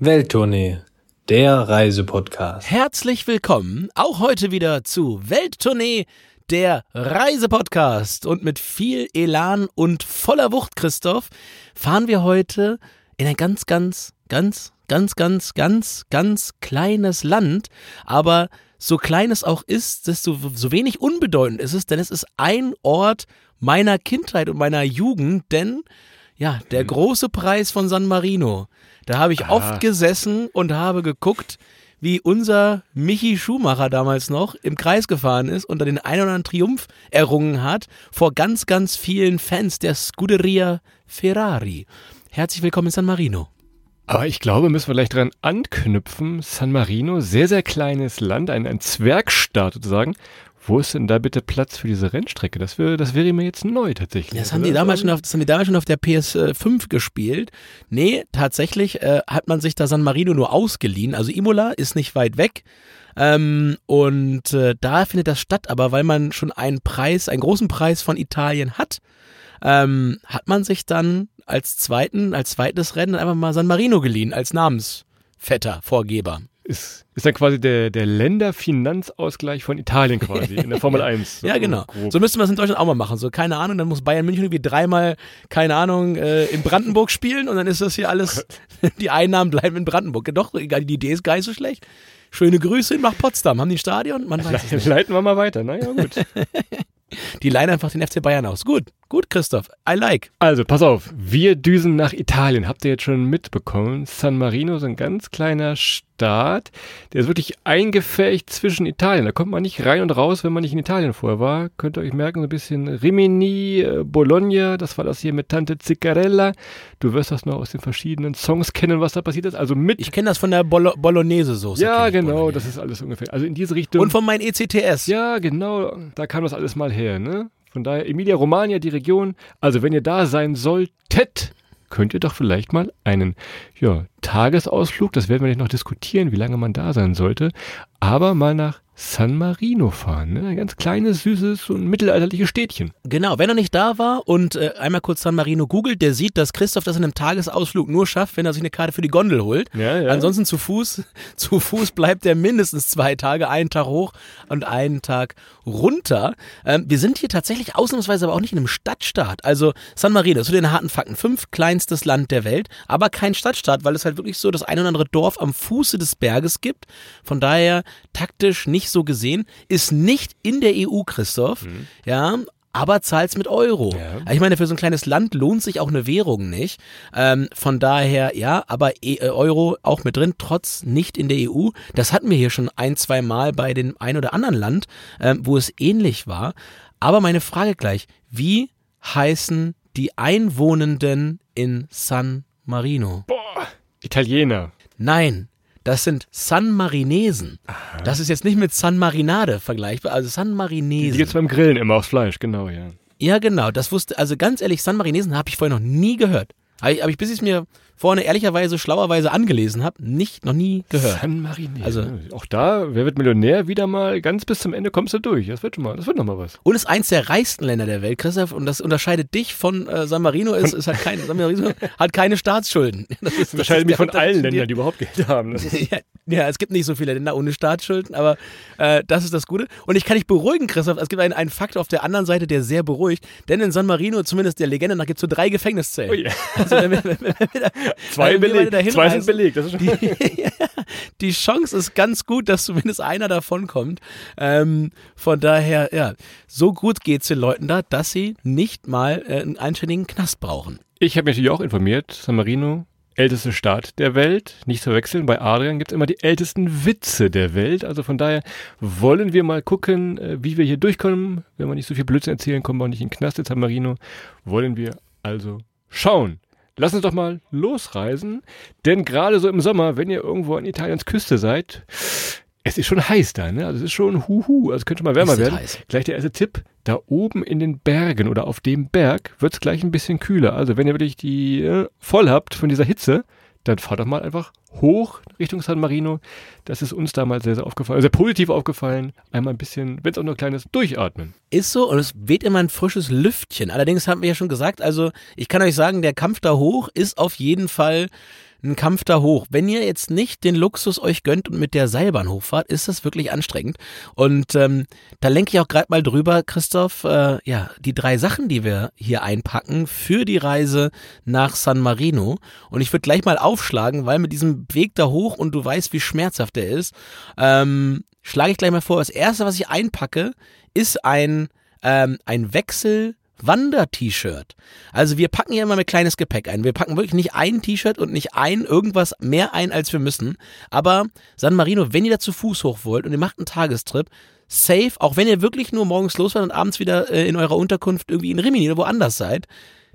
Welttournee, der Reisepodcast. Herzlich willkommen auch heute wieder zu Welttournee, der Reisepodcast. Und mit viel Elan und voller Wucht, Christoph, fahren wir heute in ein ganz, ganz, ganz, ganz, ganz, ganz, ganz kleines Land. Aber so klein es auch ist, desto so wenig unbedeutend ist es, denn es ist ein Ort meiner Kindheit und meiner Jugend, denn ja, der große Preis von San Marino. Da habe ich Ah. oft gesessen und habe geguckt, wie unser Michi Schumacher damals noch im Kreis gefahren ist und da den einen oder anderen Triumph errungen hat vor ganz, ganz vielen Fans der Scuderia Ferrari. Herzlich willkommen in San Marino. Aber ich glaube, müssen wir gleich dran anknüpfen. San Marino, sehr, sehr kleines Land, ein, ein Zwergstaat sozusagen. Wo ist denn da bitte Platz für diese Rennstrecke? Das wäre, das wäre mir jetzt neu tatsächlich. Das haben, die damals schon auf, das haben die damals schon auf der PS5 gespielt. Nee, tatsächlich äh, hat man sich da San Marino nur ausgeliehen. Also Imola ist nicht weit weg. Ähm, und äh, da findet das statt, aber weil man schon einen Preis, einen großen Preis von Italien hat, ähm, hat man sich dann als zweiten, als zweites Rennen einfach mal San Marino geliehen, als Namensvetter, Vorgeber. Ist, ist dann quasi der, der Länderfinanzausgleich von Italien quasi in der Formel 1. Ja, genau. grob. So müssten wir es in Deutschland auch mal machen. So, keine Ahnung, dann muss Bayern München irgendwie dreimal, keine Ahnung, äh, in Brandenburg spielen und dann ist das hier alles, die Einnahmen bleiben in Brandenburg. Doch, egal, die Idee ist gar nicht so schlecht. Schöne Grüße nach Potsdam. Haben die ein Stadion? Man weiß es nicht. Leiten wir mal weiter. Naja, gut. Die leihen einfach den FC Bayern aus. Gut, gut, Christoph. I like. Also, pass auf. Wir düsen nach Italien. Habt ihr jetzt schon mitbekommen? San Marino ist ein ganz kleiner Staat. Der ist wirklich eingefärcht zwischen Italien. Da kommt man nicht rein und raus, wenn man nicht in Italien vorher war. Könnt ihr euch merken, so ein bisschen Rimini, äh, Bologna. Das war das hier mit Tante Ziccarella. Du wirst das noch aus den verschiedenen Songs kennen, was da passiert ist. Also mit. Ich kenne das von der Bolo Bolognese-Soße. ja, genau. Bolognese. Das ist alles ungefähr. Also in diese Richtung. Und von meinem E ECTS. Ja, genau, da kam das alles mal her, ne? Von daher, Emilia Romagna, die Region. Also, wenn ihr da sein solltet, könnt ihr doch vielleicht mal einen ja, Tagesausflug, das werden wir nicht noch diskutieren, wie lange man da sein sollte, aber mal nach San Marino fahren. Ne? Ein ganz kleines, süßes und mittelalterliches Städtchen. Genau, wer noch nicht da war und äh, einmal kurz San Marino googelt, der sieht, dass Christoph das in einem Tagesausflug nur schafft, wenn er sich eine Karte für die Gondel holt. Ja, ja. Ansonsten zu Fuß, zu Fuß bleibt er mindestens zwei Tage, einen Tag hoch und einen Tag runter. Ähm, wir sind hier tatsächlich ausnahmsweise aber auch nicht in einem Stadtstaat. Also San Marino, zu den harten Fakten, fünf kleinstes Land der Welt, aber kein Stadtstaat, weil es halt wirklich so das ein oder andere Dorf am Fuße des Berges gibt. Von daher taktisch nicht so gesehen, ist nicht in der EU, Christoph. Ja, aber zahlt's mit Euro. Ja. Ich meine, für so ein kleines Land lohnt sich auch eine Währung nicht. Ähm, von daher, ja, aber e äh, Euro auch mit drin, trotz nicht in der EU. Das hatten wir hier schon ein, zwei Mal bei dem ein oder anderen Land, ähm, wo es ähnlich war. Aber meine Frage gleich, wie heißen die Einwohnenden in San Marino? Boah, Italiener. Nein, das sind San Marinesen. Das ist jetzt nicht mit San Marinade vergleichbar, also San Die Marinesen. gibt's beim Grillen immer aufs Fleisch, genau, ja. Ja, genau. Das wusste, also ganz ehrlich, San Marinesen habe ich vorher noch nie gehört. Habe ich, hab ich bis ich es mir vorne ehrlicherweise, schlauerweise angelesen habe, nicht, noch nie gehört. San Marino. Also- auch da, wer wird Millionär? Wieder mal ganz bis zum Ende kommst du durch. Das wird schon mal, das wird noch mal was. Und ist eins der reichsten Länder der Welt, Christoph, und das unterscheidet dich von äh, San Marino, ist, ist halt kein, San Marino hat keine Staatsschulden. Das ist, das Unterscheidet mich von allen. Ländern, die überhaupt Geld haben. ne? Ja, ja, es gibt nicht so viele Länder ohne Staatsschulden, aber äh, das ist das Gute. Und ich kann dich beruhigen, Christoph, es gibt einen, einen Fakt auf der anderen Seite, der sehr beruhigt, denn in San Marino, zumindest der Legende nach, gibt es so drei Gefängniszellen. Oh ja. Also wenn wenn wenn Zwei wenn wir belegt. Zwei sind belegt. Das ist schon die, die Chance ist ganz gut, dass zumindest einer davon kommt. Ähm, von daher, ja, so gut geht's den Leuten da, dass sie nicht mal äh, einen einständigen Knast brauchen. Ich habe mich natürlich auch informiert. San Marino, älteste Staat der Welt. Nicht zu verwechseln. Bei Adrian gibt es immer die ältesten Witze der Welt. Also von daher wollen wir mal gucken, äh, wie wir hier durchkommen. Wenn wir nicht so viel Blödsinn erzählen, kommen wir auch nicht in den Knast in San Marino. Wollen wir also schauen. Lass uns doch mal losreisen. Denn gerade so im Sommer, wenn ihr irgendwo an Italiens Küste seid, es ist schon heiß da, ne? Also es ist schon huhu, also es könnte schon mal wärmer Ist werden. heiß? Gleich der erste Tipp, da oben in den Bergen oder auf dem Berg wird es gleich ein bisschen kühler. Also wenn ihr wirklich die äh, voll habt von dieser Hitze, dann fahrt doch mal einfach hoch Richtung San Marino. Das ist uns damals sehr, sehr aufgefallen, sehr positiv aufgefallen. Einmal ein bisschen, wenn es auch nur ein kleines Durchatmen. Ist so und es weht immer ein frisches Lüftchen. Allerdings haben wir ja schon gesagt, also ich kann euch sagen, der Kampf da hoch ist auf jeden Fall ein Kampf da hoch. Wenn ihr jetzt nicht den Luxus euch gönnt und mit der Seilbahn hochfahrt, ist das wirklich anstrengend. Und ähm, da lenke ich auch gerade mal drüber, Christoph, äh, ja, die drei Sachen, die wir hier einpacken für die Reise nach San Marino. Und ich würde gleich mal aufschlagen, weil mit diesem Weg da hoch und du weißt, wie schmerzhaft der ist, ähm, schlage ich gleich mal vor. Das erste, was ich einpacke, ist ein, ähm, ein Wechsel Wander-T-Shirt. Also wir packen hier immer mit kleines Gepäck ein. Wir packen wirklich nicht ein T-Shirt und nicht ein irgendwas mehr ein, als wir müssen. Aber San Marino, wenn ihr da zu Fuß hoch wollt und ihr macht einen Tagestrip, safe, auch wenn ihr wirklich nur morgens losfahrt und abends wieder äh, in eurer Unterkunft irgendwie in Rimini oder woanders seid,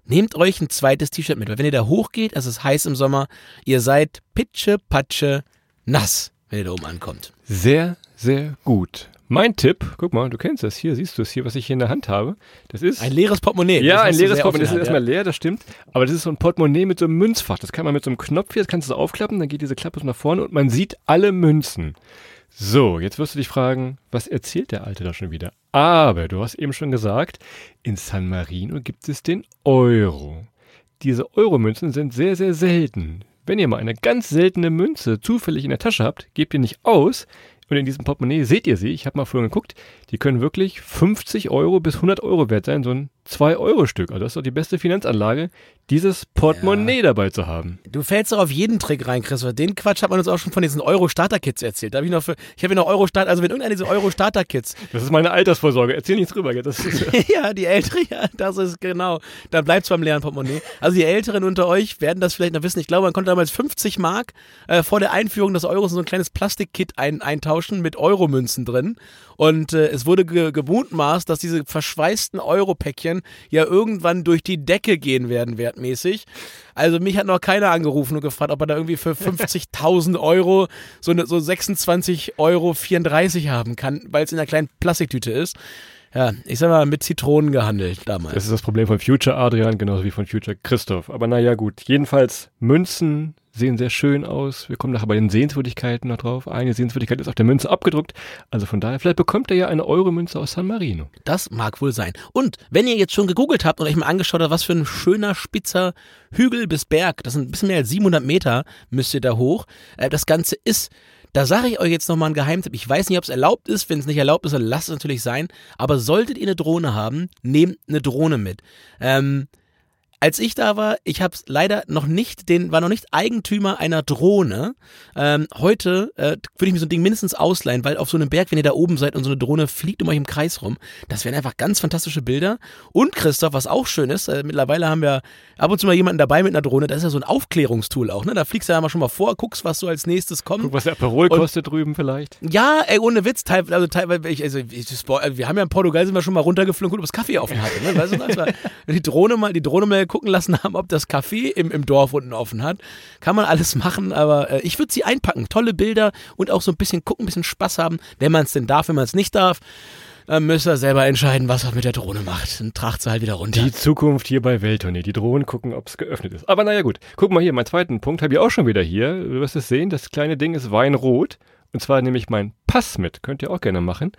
nehmt euch ein zweites T-Shirt mit. Weil wenn ihr da hochgeht, es ist heiß im Sommer, ihr seid pitsche, patsche, nass, wenn ihr da oben ankommt. Sehr, sehr gut. Mein Tipp, guck mal, du kennst das hier, siehst du es hier, was ich hier in der Hand habe. Das ist. Ein leeres Portemonnaie. Ja, ein leeres Portemonnaie. Das ist erstmal leer, das stimmt. Aber das ist so ein Portemonnaie mit so einem Münzfach. Das kann man mit so einem Knopf hier, das kannst du so aufklappen, dann geht diese Klappe so nach vorne und man sieht alle Münzen. So, jetzt wirst du dich fragen, was erzählt der Alte da schon wieder? Aber du hast eben schon gesagt, in San Marino gibt es den Euro. Diese Euromünzen sind sehr, sehr selten. Wenn ihr mal eine ganz seltene Münze zufällig in der Tasche habt, gebt ihr nicht aus. Und in diesem Portemonnaie. Seht ihr sie, ich habe mal vorhin geguckt, die können wirklich 50 Euro bis 100 Euro wert sein, so ein 2-Euro-Stück. Also das ist doch die beste Finanzanlage, dieses Portemonnaie dabei zu haben. Du fällst doch auf jeden Trick rein, Christopher. Den Quatsch hat man uns auch schon von diesen Euro-Starter-Kits erzählt. Da hab ich noch für, ich habe ja noch Euro-Starter, also wenn irgendeiner diese Euro-Starter-Kits, Das ist meine Altersvorsorge, erzähl nichts drüber. Ja, die Älteren, ja, das ist genau, da bleibt's beim leeren Portemonnaie. Also die Älteren unter euch werden das vielleicht noch wissen. Ich glaube, man konnte damals 50 Mark äh, vor der Einführung des Euros in so ein kleines Plastikkit ein, eintauschen mit Euromünzen drin. Und äh, es wurde ge gemutmaßt, dass diese verschweißten Euro-Päckchen ja irgendwann durch die Decke gehen werden, wertmäßig. Also mich hat noch keiner angerufen und gefragt, ob er da irgendwie für 50.000 Euro so, eine, so 26 Euro 34 haben kann, weil es in einer kleinen Plastiktüte ist. Ja, ich sag mal, mit Zitronen gehandelt damals. das ist das Problem von Future Adrian, genauso wie von Future Christoph. Aber naja, gut. Jedenfalls, Münzen sehen sehr schön aus. Wir kommen nachher bei den Sehenswürdigkeiten noch drauf. Eine Sehenswürdigkeit ist auf der Münze abgedruckt. Also von daher, vielleicht bekommt ihr ja eine Euro-Münze aus San Marino. Das mag wohl sein. Und wenn ihr jetzt schon gegoogelt habt und euch mal angeschaut habt, was für ein schöner, spitzer Hügel bis Berg, das sind ein bisschen mehr als 700 Meter, müsst ihr da hoch. Äh, das Ganze ist, da sage ich euch jetzt nochmal einen Geheimtipp. Ich weiß nicht, ob es erlaubt ist. Wenn es nicht erlaubt ist, dann lasst es natürlich sein. Aber solltet ihr eine Drohne haben, nehmt eine Drohne mit. Ähm, als ich da war, ich habe leider noch nicht den, war noch nicht Eigentümer einer Drohne. Ähm, heute äh, würde ich mir so ein Ding mindestens ausleihen, weil auf so einem Berg, wenn ihr da oben seid und so eine Drohne fliegt um euch im Kreis rum, das wären einfach ganz fantastische Bilder. Und Christoph, was auch schön ist, äh, mittlerweile haben wir ab und zu mal jemanden dabei mit einer Drohne, das ist ja so ein Aufklärungstool auch, ne? Da fliegst du ja mal schon mal vor, guckst, was so als nächstes kommt. Guck, was der Aperol Und- kostet drüben vielleicht. Ja, ey, ohne Witz, teil, also teilweise, ich, also ich, wir haben ja in Portugal sind wir schon mal runtergeflogen, gut, ob das Kaffee offen hatte, ne? Weißt du, als wir die Drohne mal, die Drohne mal gucken lassen haben, ob das Café im, im Dorf unten offen hat. Kann man alles machen, aber äh, ich würde sie einpacken. Tolle Bilder und auch so ein bisschen gucken, ein bisschen Spaß haben, wenn man es denn darf, wenn man es nicht darf. Dann müsst ihr selber entscheiden, was er mit der Drohne macht. Dann tragt sie halt wieder runter. Die Zukunft hier bei Welttournee. Die Drohnen gucken, ob es geöffnet ist. Aber naja, gut. Guck mal hier, meinen zweiten Punkt habe ich auch schon wieder hier. Du wirst es sehen, das kleine Ding ist weinrot. Und zwar nehme ich meinen Pass mit. Könnt ihr auch gerne machen.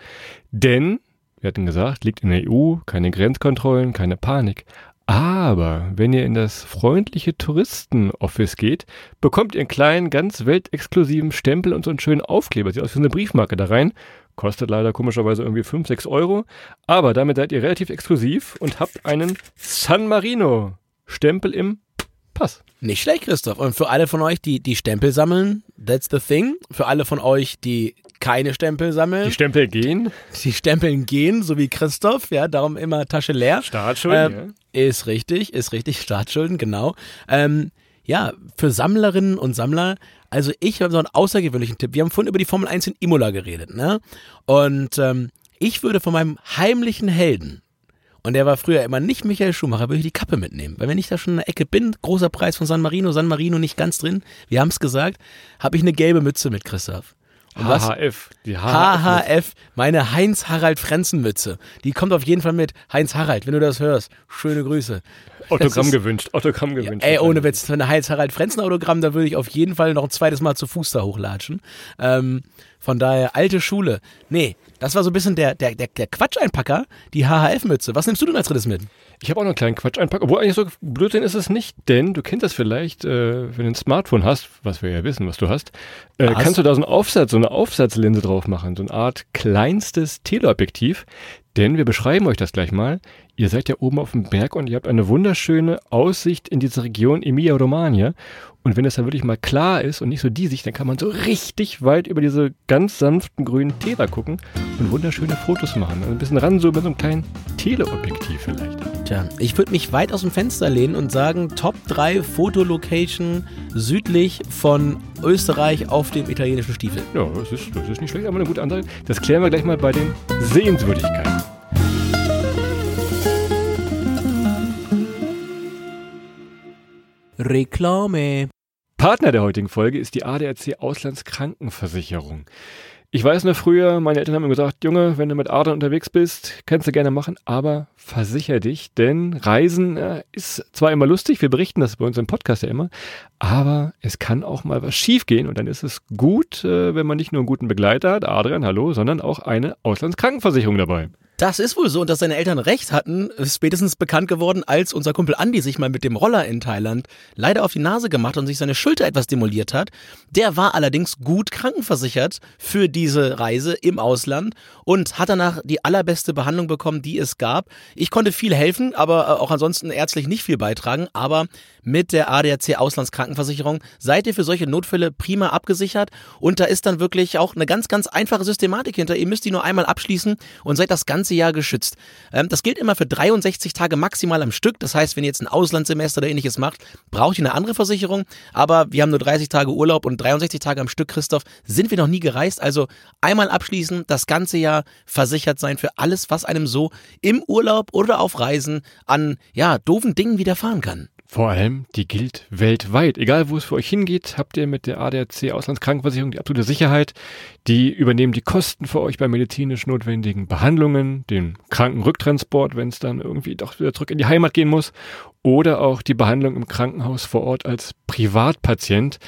Denn, wir hatten gesagt, liegt in der EU, keine Grenzkontrollen, keine Panik. Aber wenn ihr in das freundliche Touristenoffice geht, bekommt ihr einen kleinen, ganz weltexklusiven Stempel und so einen schönen Aufkleber. Sieht aus wie eine Briefmarke da rein. Kostet leider komischerweise irgendwie 5, 6 Euro. Aber damit seid ihr relativ exklusiv und habt einen San Marino Stempel im Pass. Nicht schlecht, Christoph. Und für alle von euch, die die Stempel sammeln, that's the thing. Für alle von euch, die keine Stempel sammeln, Die Stempel gehen. die Stempeln gehen, so wie Christoph, ja, darum immer Tasche leer. Startschulden, Ähm, Ist richtig, ist richtig, Staatsschulden, genau. Ähm, ja, für Sammlerinnen und Sammler, also ich habe so einen außergewöhnlichen Tipp. Wir haben vorhin über die Formel 1 in Imola geredet, ne? Und ähm, ich würde von meinem heimlichen Helden, und der war früher immer nicht Michael Schumacher, würde ich die Kappe mitnehmen. Weil wenn ich da schon in der Ecke bin, großer Preis von San Marino, San Marino nicht ganz drin, wir haben es gesagt, habe ich eine gelbe Mütze mit, Christoph. Was? HHF. Die HHF. HHF, meine Heinz-Harald-Frenzen-Mütze. Die kommt auf jeden Fall mit. Heinz-Harald, wenn du das hörst, schöne Grüße. Autogramm ist- gewünscht. Autogramm gewünscht. Ey, ohne Witz, für eine Heinz-Harald-Frenzen-Autogramm, da würde ich auf jeden Fall noch ein zweites Mal zu Fuß da hochlatschen. Ähm, von daher, alte Schule. Nee, das war so ein bisschen der, der, der, der Quatscheinpacker, die HHF-Mütze. Was nimmst du denn als drittes mit? Ich habe auch noch einen kleinen Quatsch einpacken, obwohl eigentlich so Blödsinn ist es nicht, denn du kennst das vielleicht, äh, wenn du ein Smartphone hast, was wir ja wissen, was du hast, äh, Was? kannst du da so einen Aufsatz, so eine Aufsatzlinse drauf machen, so eine Art kleinstes Teleobjektiv, denn wir beschreiben euch das gleich mal. Ihr seid ja oben auf dem Berg und ihr habt eine wunderschöne Aussicht in diese Region Emilia-Romagna und wenn es dann wirklich mal klar ist und nicht so diesig, dann kann man so richtig weit über diese ganz sanften grünen Täler gucken und wunderschöne Fotos machen. Also ein bisschen ranzoomen mit so einem kleinen Teleobjektiv vielleicht. Tja, ich würde mich weit aus dem Fenster lehnen und sagen, Top 3 Fotolocation südlich von Österreich auf dem italienischen Stiefel. Ja, das ist, das ist nicht schlecht, aber eine gute Ansage. Das klären wir gleich mal bei den Sehenswürdigkeiten. Reklame. Partner der heutigen Folge ist die ADAC Auslandskrankenversicherung. Ich weiß noch früher, meine Eltern haben mir gesagt, Junge, wenn du mit Adern unterwegs bist, kannst du gerne machen, aber versicher dich, denn Reisen ist zwar immer lustig, wir berichten das bei uns im Podcast ja immer, aber es kann auch mal was schiefgehen und dann ist es gut, äh, wenn man nicht nur einen guten Begleiter hat, Adrian, hallo, sondern auch eine Auslandskrankenversicherung dabei. Das ist wohl so und dass seine Eltern recht hatten, ist spätestens bekannt geworden, als unser Kumpel Andi sich mal mit dem Roller in Thailand leider auf die Nase gemacht und sich seine Schulter etwas demoliert hat. Der war allerdings gut krankenversichert für diese Reise im Ausland und hat danach die allerbeste Behandlung bekommen, die es gab. Ich konnte viel helfen, aber äh, auch ansonsten ärztlich nicht viel beitragen, aber mit der ADAC Auslandskrankenversicherung seid ihr für solche Notfälle prima abgesichert und da ist dann wirklich auch eine ganz, ganz einfache Systematik hinter. Ihr müsst die nur einmal abschließen und seid das ganze Jahr geschützt. Ähm, das gilt immer für 63 Tage maximal am Stück. Das heißt, wenn ihr jetzt ein Auslandssemester oder ähnliches macht, braucht ihr eine andere Versicherung. Aber wir haben nur 30 Tage Urlaub und 63 Tage am Stück, Christoph, sind wir noch nie gereist. Also einmal abschließen, das ganze Jahr versichert sein für alles, was einem so im Urlaub oder auf Reisen an ja, doofen Dingen widerfahren kann. Vor allem, die gilt weltweit. Egal, wo es für euch hingeht, habt ihr mit der ADAC Auslandskrankenversicherung die absolute Sicherheit. Die übernehmen die Kosten für euch bei medizinisch notwendigen Behandlungen, den Krankenrücktransport, wenn es dann irgendwie doch wieder zurück in die Heimat gehen muss, oder auch die Behandlung im Krankenhaus vor Ort als Privatpatient.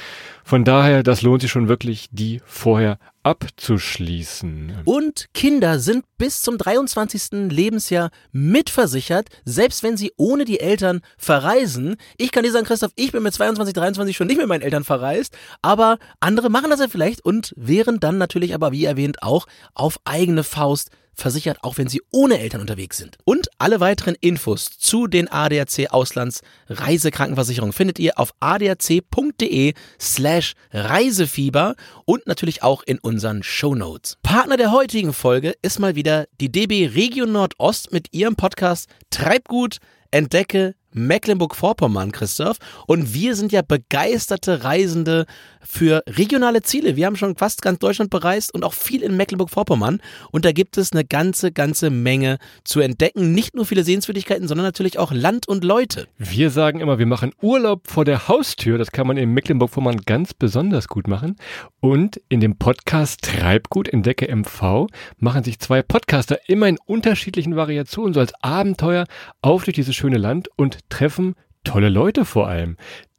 Von daher, das lohnt sich schon wirklich, die vorher abzuschließen. Und Kinder sind bis zum 23. Lebensjahr mitversichert, selbst wenn sie ohne die Eltern verreisen. Ich kann dir sagen, Christoph, ich bin mit 22, 23 schon nicht mit meinen Eltern verreist, aber andere machen das ja vielleicht und wären dann natürlich aber, wie erwähnt, auch auf eigene Faust versichert, auch wenn sie ohne Eltern unterwegs sind. Und alle weiteren Infos zu den ADAC Auslands Reisekrankenversicherungen findet ihr auf adac.de slash Reisefieber und natürlich auch in unseren Shownotes. Partner der heutigen Folge ist mal wieder die DB Region Nordost mit ihrem Podcast Treibgut, entdecke Mecklenburg-Vorpommern, Christoph. Und wir sind ja begeisterte Reisende für regionale Ziele. Wir haben schon fast ganz Deutschland bereist und auch viel in Mecklenburg-Vorpommern. Und da gibt es eine ganze, ganze Menge zu entdecken. Nicht nur viele Sehenswürdigkeiten, sondern natürlich auch Land und Leute. Wir sagen immer, wir machen Urlaub vor der Haustür. Das kann man in Mecklenburg-Vorpommern ganz besonders gut machen. Und in dem Podcast Treibgut entdecke MV machen sich zwei Podcaster immer in unterschiedlichen Variationen so als Abenteuer auf durch dieses schöne Land und treffen tolle Leute vor allem.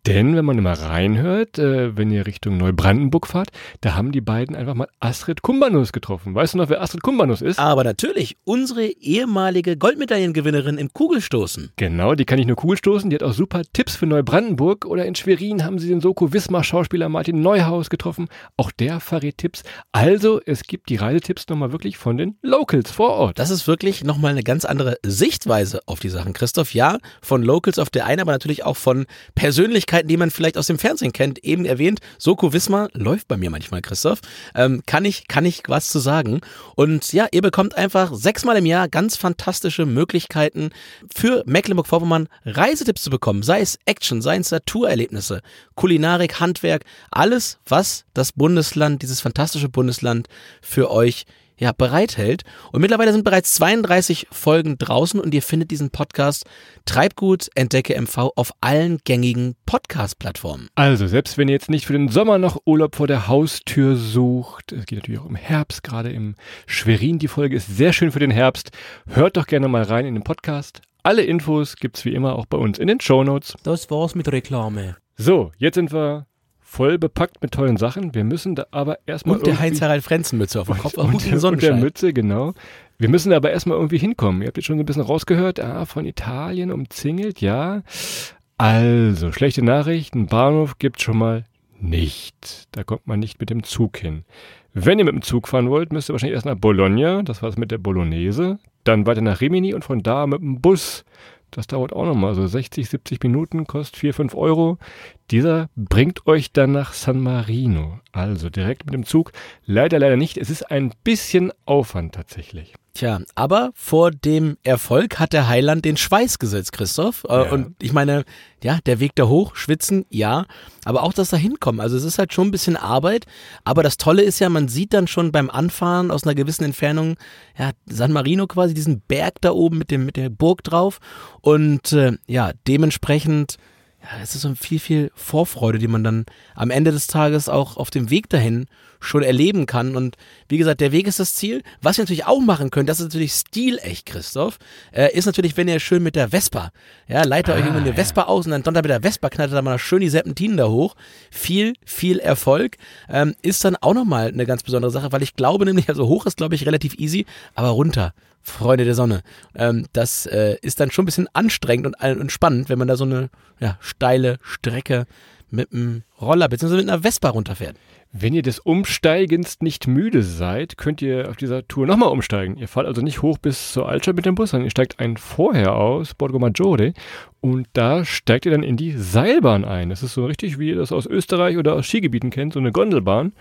Denn wenn man immer reinhört, äh, wenn ihr Richtung Neubrandenburg fahrt, da haben die beiden einfach mal Astrid Kumbanus getroffen. Weißt du noch, wer Astrid Kumbanus ist? Aber natürlich, unsere ehemalige Goldmedaillengewinnerin im Kugelstoßen. Genau, die kann ich nur Kugelstoßen. Die hat auch super Tipps für Neubrandenburg. Oder in Schwerin haben sie den Soko Wismar Schauspieler Martin Neuhaus getroffen. Auch der verrät Tipps. Also, es gibt die Reisetipps nochmal wirklich von den Locals vor Ort. Das ist wirklich nochmal eine ganz andere Sichtweise auf die Sachen. Christoph, ja, von Locals auf der einen, aber natürlich auch von Persönlichkeiten, die man vielleicht aus dem Fernsehen kennt. Eben erwähnt, Soko Wismar läuft bei mir manchmal, Christoph. Ähm, kann ich, kann ich was zu sagen. Und ja, ihr bekommt einfach sechsmal im Jahr ganz fantastische Möglichkeiten für Mecklenburg-Vorpommern Reisetipps zu bekommen. Sei es Action, sei es Naturerlebnisse, Kulinarik, Handwerk, alles, was das Bundesland, dieses fantastische Bundesland für euch ja, bereithält. Und mittlerweile sind bereits 32 Folgen draußen und ihr findet diesen Podcast Treibgut Entdecke MV auf allen gängigen Podcast-Plattformen. Also, selbst wenn ihr jetzt nicht für den Sommer noch Urlaub vor der Haustür sucht, es geht natürlich auch im Herbst, gerade im Schwerin, die Folge ist sehr schön für den Herbst. Hört doch gerne mal rein in den Podcast. Alle Infos gibt's wie immer auch bei uns in den Shownotes. Das war's mit Reklame. So, jetzt sind wir voll bepackt mit tollen Sachen. Wir müssen da aber erstmal Und der Heinz-Harald Frenzenmütze auf dem Kopf. und, und der Sonnenschein. Mütze, genau. Wir müssen aber erstmal irgendwie hinkommen. Ihr habt jetzt schon so ein bisschen rausgehört, ah, von Italien umzingelt, ja. Also, schlechte Nachrichten, Bahnhof gibt schon mal nicht. Da kommt man nicht mit dem Zug hin. Wenn ihr mit dem Zug fahren wollt, müsst ihr wahrscheinlich erst nach Bologna, das war es mit der Bolognese, dann weiter nach Rimini und von da mit dem Bus. Das dauert auch nochmal so 60, 70 Minuten, kostet 4, 5 Euro. Dieser bringt euch dann nach San Marino. Also direkt mit dem Zug. Leider, leider nicht. Es ist ein bisschen Aufwand tatsächlich. Tja, aber vor dem Erfolg hat der Heiland den Schweiß gesetzt, Christoph. Äh, Ja. Und ich meine, ja, der Weg da hoch, schwitzen, ja, aber auch das da hinkommen. Also es ist halt schon ein bisschen Arbeit. Aber das Tolle ist ja, man sieht dann schon beim Anfahren aus einer gewissen Entfernung, ja, San Marino quasi, diesen Berg da oben mit, dem, mit der Burg drauf. Und äh, ja, dementsprechend, ja, es ist so viel, viel Vorfreude, die man dann am Ende des Tages auch auf dem Weg dahin schon erleben kann. Und wie gesagt, der Weg ist das Ziel. Was ihr natürlich auch machen könnt, das ist natürlich stilecht, Christoph, äh, ist natürlich, wenn ihr schön mit der Vespa, ja, leitet euch irgendwo eine Vespa aus und dann donnert mit der Vespa, knallt ihr da mal schön die Serpentinen da hoch. Viel, viel Erfolg. Ähm, ist dann auch nochmal eine ganz besondere Sache, weil ich glaube nämlich, also hoch ist, glaube ich, relativ easy, aber runter. Freunde der Sonne. Ähm, das äh, ist dann schon ein bisschen anstrengend und, und spannend, wenn man da so eine ja, steile Strecke mit einem Roller bzw. mit einer Vespa runterfährt. Wenn ihr des Umsteigens nicht müde seid, könnt ihr auf dieser Tour nochmal umsteigen. Ihr fahrt also nicht hoch bis zur Altstadt mit dem Bus, sondern ihr steigt ein vorher aus, Borgo Maggiore, und da steigt ihr dann in die Seilbahn ein. Das ist so richtig, wie ihr das aus Österreich oder aus Skigebieten kennt, so eine Gondelbahn.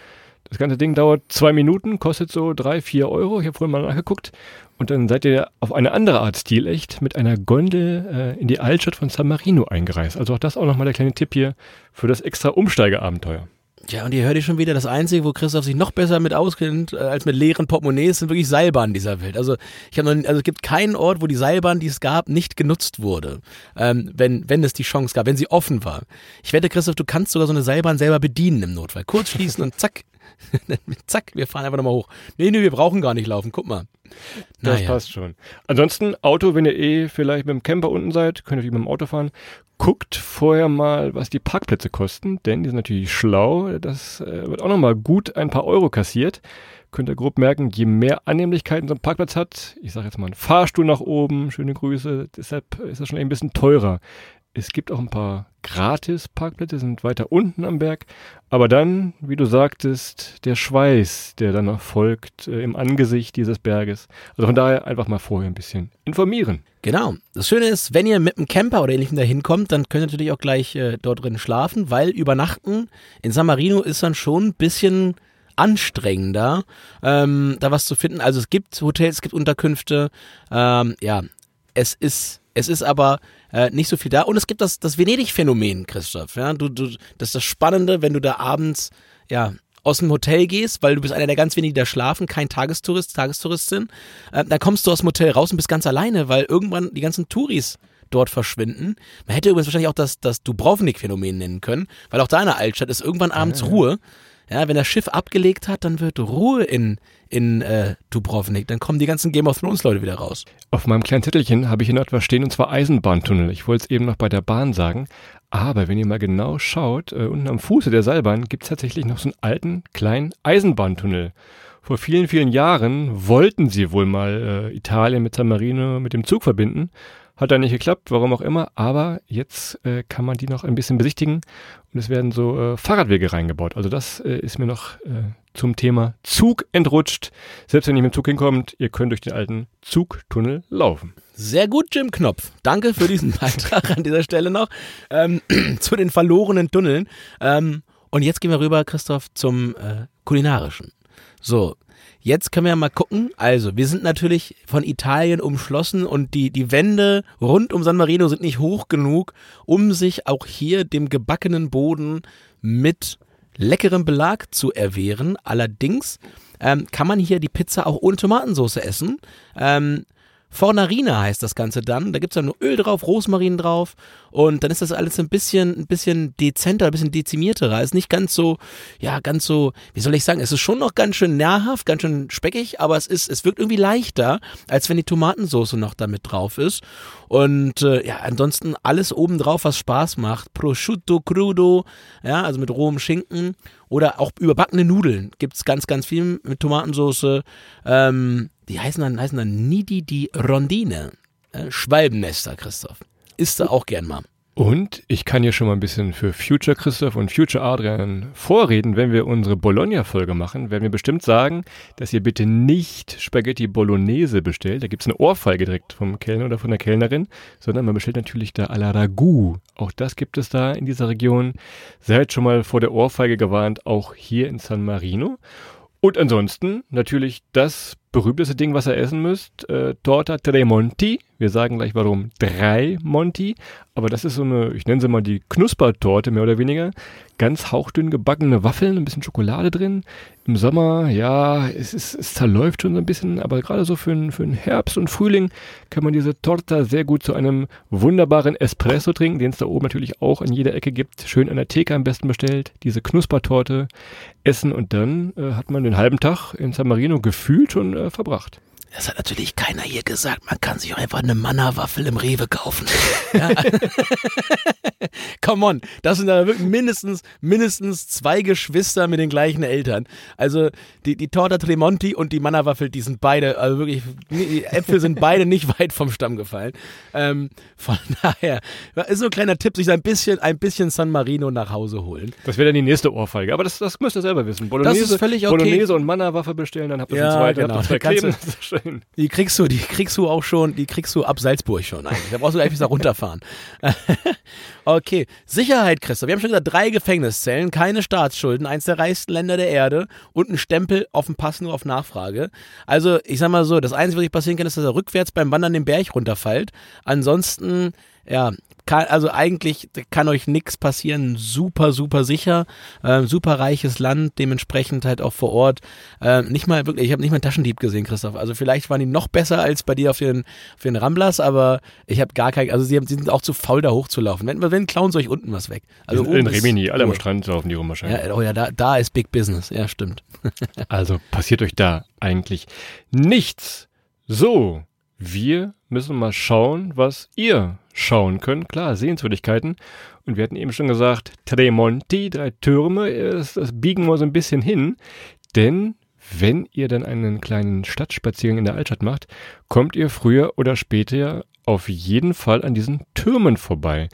Das ganze Ding dauert zwei Minuten, kostet so drei, vier Euro. Ich habe vorhin mal nachgeguckt. Und dann seid ihr auf eine andere Art stilecht mit einer Gondel äh, in die Altstadt von San Marino eingereist. Also auch das auch nochmal der kleine Tipp hier für das extra Umsteigeabenteuer. Ja, und ihr hört ihr schon wieder, das Einzige, wo Christoph sich noch besser mit auskennt, äh, als mit leeren Portemonnaies, sind wirklich Seilbahnen dieser Welt. Also ich habe also es gibt keinen Ort, wo die Seilbahn, die es gab, nicht genutzt wurde, ähm, wenn, wenn es die Chance gab, wenn sie offen war. Ich wette, Christoph, du kannst sogar so eine Seilbahn selber bedienen im Notfall. Kurz schließen und zack, zack, wir fahren einfach nochmal hoch. Nee, nee, wir brauchen gar nicht laufen, guck mal. Das Naja. passt schon. Ansonsten, Auto, wenn ihr eh vielleicht mit dem Camper unten seid, könnt ihr mit dem Auto fahren. Guckt vorher mal, was die Parkplätze kosten, denn die sind natürlich schlau. Das äh, wird auch nochmal gut ein paar Euro kassiert. Könnt ihr grob merken, je mehr Annehmlichkeiten so ein Parkplatz hat, ich sage jetzt mal einen Fahrstuhl nach oben, schöne Grüße, deshalb ist das schon ein bisschen teurer. Es gibt auch ein paar Gratis-Parkplätze, sind weiter unten am Berg. Aber dann, wie du sagtest, der Schweiß, der dann noch folgt äh, im Angesicht dieses Berges. Also von daher einfach mal vorher ein bisschen informieren. Genau. Das Schöne ist, wenn ihr mit einem Camper oder ähnlichem da hinkommt, dann könnt ihr natürlich auch gleich äh, dort drin schlafen, weil übernachten in San Marino ist dann schon ein bisschen anstrengender, ähm, da was zu finden. Also es gibt Hotels, es gibt Unterkünfte, ähm, ja, es ist, es ist aber äh, nicht so viel da. Und es gibt das, das Venedig-Phänomen, Christoph. Ja? Du, du, das ist das Spannende, wenn du da abends, ja, aus dem Hotel gehst, weil du bist einer der ganz wenigen, die da schlafen, kein Tagestourist, Tagestouristin, äh, dann kommst du aus dem Hotel raus und bist ganz alleine, weil irgendwann die ganzen Touris dort verschwinden. Man hätte übrigens wahrscheinlich auch das, das Dubrovnik-Phänomen nennen können, weil auch da in der Altstadt ist irgendwann abends Ruhe. Ja, wenn das Schiff abgelegt hat, dann wird Ruhe in, in äh, Dubrovnik. Dann kommen die ganzen Game of Thrones Leute wieder raus. Auf meinem kleinen Zettelchen habe ich hier noch etwas stehen und zwar Eisenbahntunnel. Ich wollte es eben noch bei der Bahn sagen. Aber wenn ihr mal genau schaut, äh, unten am Fuße der Seilbahn gibt es tatsächlich noch so einen alten, kleinen Eisenbahntunnel. Vor vielen, vielen Jahren wollten sie wohl mal äh, Italien mit San Marino mit dem Zug verbinden. Hat dann nicht geklappt, warum auch immer. Aber jetzt äh, kann man die noch ein bisschen besichtigen und es werden so äh, Fahrradwege reingebaut. Also das äh, ist mir noch äh, zum Thema Zug entrutscht. Selbst wenn ihr mit dem Zug hinkommt, ihr könnt durch den alten Zugtunnel laufen. Sehr gut, Jim Knopf. Danke für diesen Beitrag an dieser Stelle noch ähm, zu den verlorenen Tunneln. Ähm, und jetzt gehen wir rüber, Christoph, zum äh, kulinarischen. So, jetzt können wir mal gucken. Also, wir sind natürlich von Italien umschlossen und die, die Wände rund um San Marino sind nicht hoch genug, um sich auch hier dem gebackenen Boden mit leckerem Belag zu erwehren. Allerdings ähm, kann man hier die Pizza auch ohne Tomatensauce essen. Ähm, Fornarina heißt das Ganze dann. Da gibt's dann nur Öl drauf, Rosmarin drauf und dann ist das alles ein bisschen, ein bisschen dezenter, ein bisschen dezimierterer. Ist nicht ganz so, ja, ganz so, wie soll ich sagen, es ist schon noch ganz schön nahrhaft, ganz schön speckig, aber es ist, es wirkt irgendwie leichter, als wenn die Tomatensauce noch damit drauf ist. Und äh, ja, ansonsten alles oben drauf, was Spaß macht. Prosciutto crudo, ja, also mit rohem Schinken oder auch überbackene Nudeln. Gibt's ganz, ganz viel mit Tomatensauce. Ähm, die heißen dann, heißen dann Nidi di Rondine. Äh, Schwalbennester, Christoph. Isst du auch gern mal. Und ich kann hier schon mal ein bisschen für Future Christoph und Future Adrian vorreden. Wenn wir unsere Bologna-Folge machen, werden wir bestimmt sagen, dass ihr bitte nicht Spaghetti Bolognese bestellt. Da gibt's eine Ohrfeige direkt vom Kellner oder von der Kellnerin, sondern man bestellt natürlich da à la Ragout. Auch das gibt es da in dieser Region. Seid schon mal vor der Ohrfeige gewarnt, auch hier in San Marino. Und ansonsten natürlich das berühmteste Ding, was ihr essen müsst, äh, Torta Tremonti. Wir sagen gleich warum drei Monti. Aber das ist so eine, ich nenne sie mal die Knuspertorte mehr oder weniger. Ganz hauchdünn gebackene Waffeln, ein bisschen Schokolade drin. Im Sommer, ja, es, ist, es zerläuft schon so ein bisschen, aber gerade so für, den, für Herbst und Frühling kann man diese Torta sehr gut zu einem wunderbaren Espresso trinken, den es da oben natürlich auch an jeder Ecke gibt. Schön an der Theke am besten bestellt. Diese Knuspertorte essen und dann äh, hat man den halben Tag in San Marino gefühlt schon äh, verbracht. Das hat natürlich keiner hier gesagt. Man kann sich auch einfach eine Manna-Waffel im Rewe kaufen. Ja. Come on, das sind da wirklich mindestens, mindestens zwei Geschwister mit den gleichen Eltern. Also die, die Torta Tremonti und die Manna-Waffel, die sind beide, also wirklich, die Äpfel sind beide nicht weit vom Stamm gefallen. Ähm, von daher ist so ein kleiner Tipp, sich ein bisschen, ein bisschen San Marino nach Hause holen. Das wäre dann die nächste Ohrfeige. Aber das, das müsst ihr selber wissen. Bolognese, das ist völlig okay. Bolognese und Manna-Waffe bestellen, dann habt ihr Ja, schon zwei, genau. habt ihr zwei Kannst schön. Die kriegst du, die kriegst du auch schon, die kriegst du ab Salzburg schon eigentlich. Da brauchst du einfach da runterfahren. okay, Sicherheit, Christoph. Wir haben schon gesagt, drei Gefängniszellen, keine Staatsschulden, eins der reichsten Länder der Erde und ein Stempel auf dem Pass nur auf Nachfrage. Also, ich sag mal so, das Einzige, was passieren kann, ist, dass er rückwärts beim Wandern den Berg runterfällt. Ansonsten, ja, kann, also eigentlich kann euch nichts passieren. Super, super sicher. Ähm, super reiches Land, dementsprechend halt auch vor Ort. Ähm, nicht mal wirklich, ich habe nicht mal einen Taschendieb gesehen, Christoph. Also vielleicht waren die noch besser als bei dir auf den, auf den Ramblers, aber ich habe gar kein, also sie, haben, sie sind auch zu faul, da hochzulaufen. Wenn, wenn klauen sie euch unten was weg. Also in ist Rimini, alle am Ruhe. Strand laufen die rum wahrscheinlich. Ja, oh ja, da, da ist Big Business. Ja, stimmt. Also passiert euch da eigentlich nichts. So, wir müssen mal schauen, was ihr schauen könnt. Klar, Sehenswürdigkeiten. Und wir hatten eben schon gesagt, Tremonti, drei Türme, das, biegen wir so ein bisschen hin. Denn wenn ihr dann einen kleinen Stadtspaziergang in der Altstadt macht, kommt ihr früher oder später auf jeden Fall an diesen Türmen vorbei.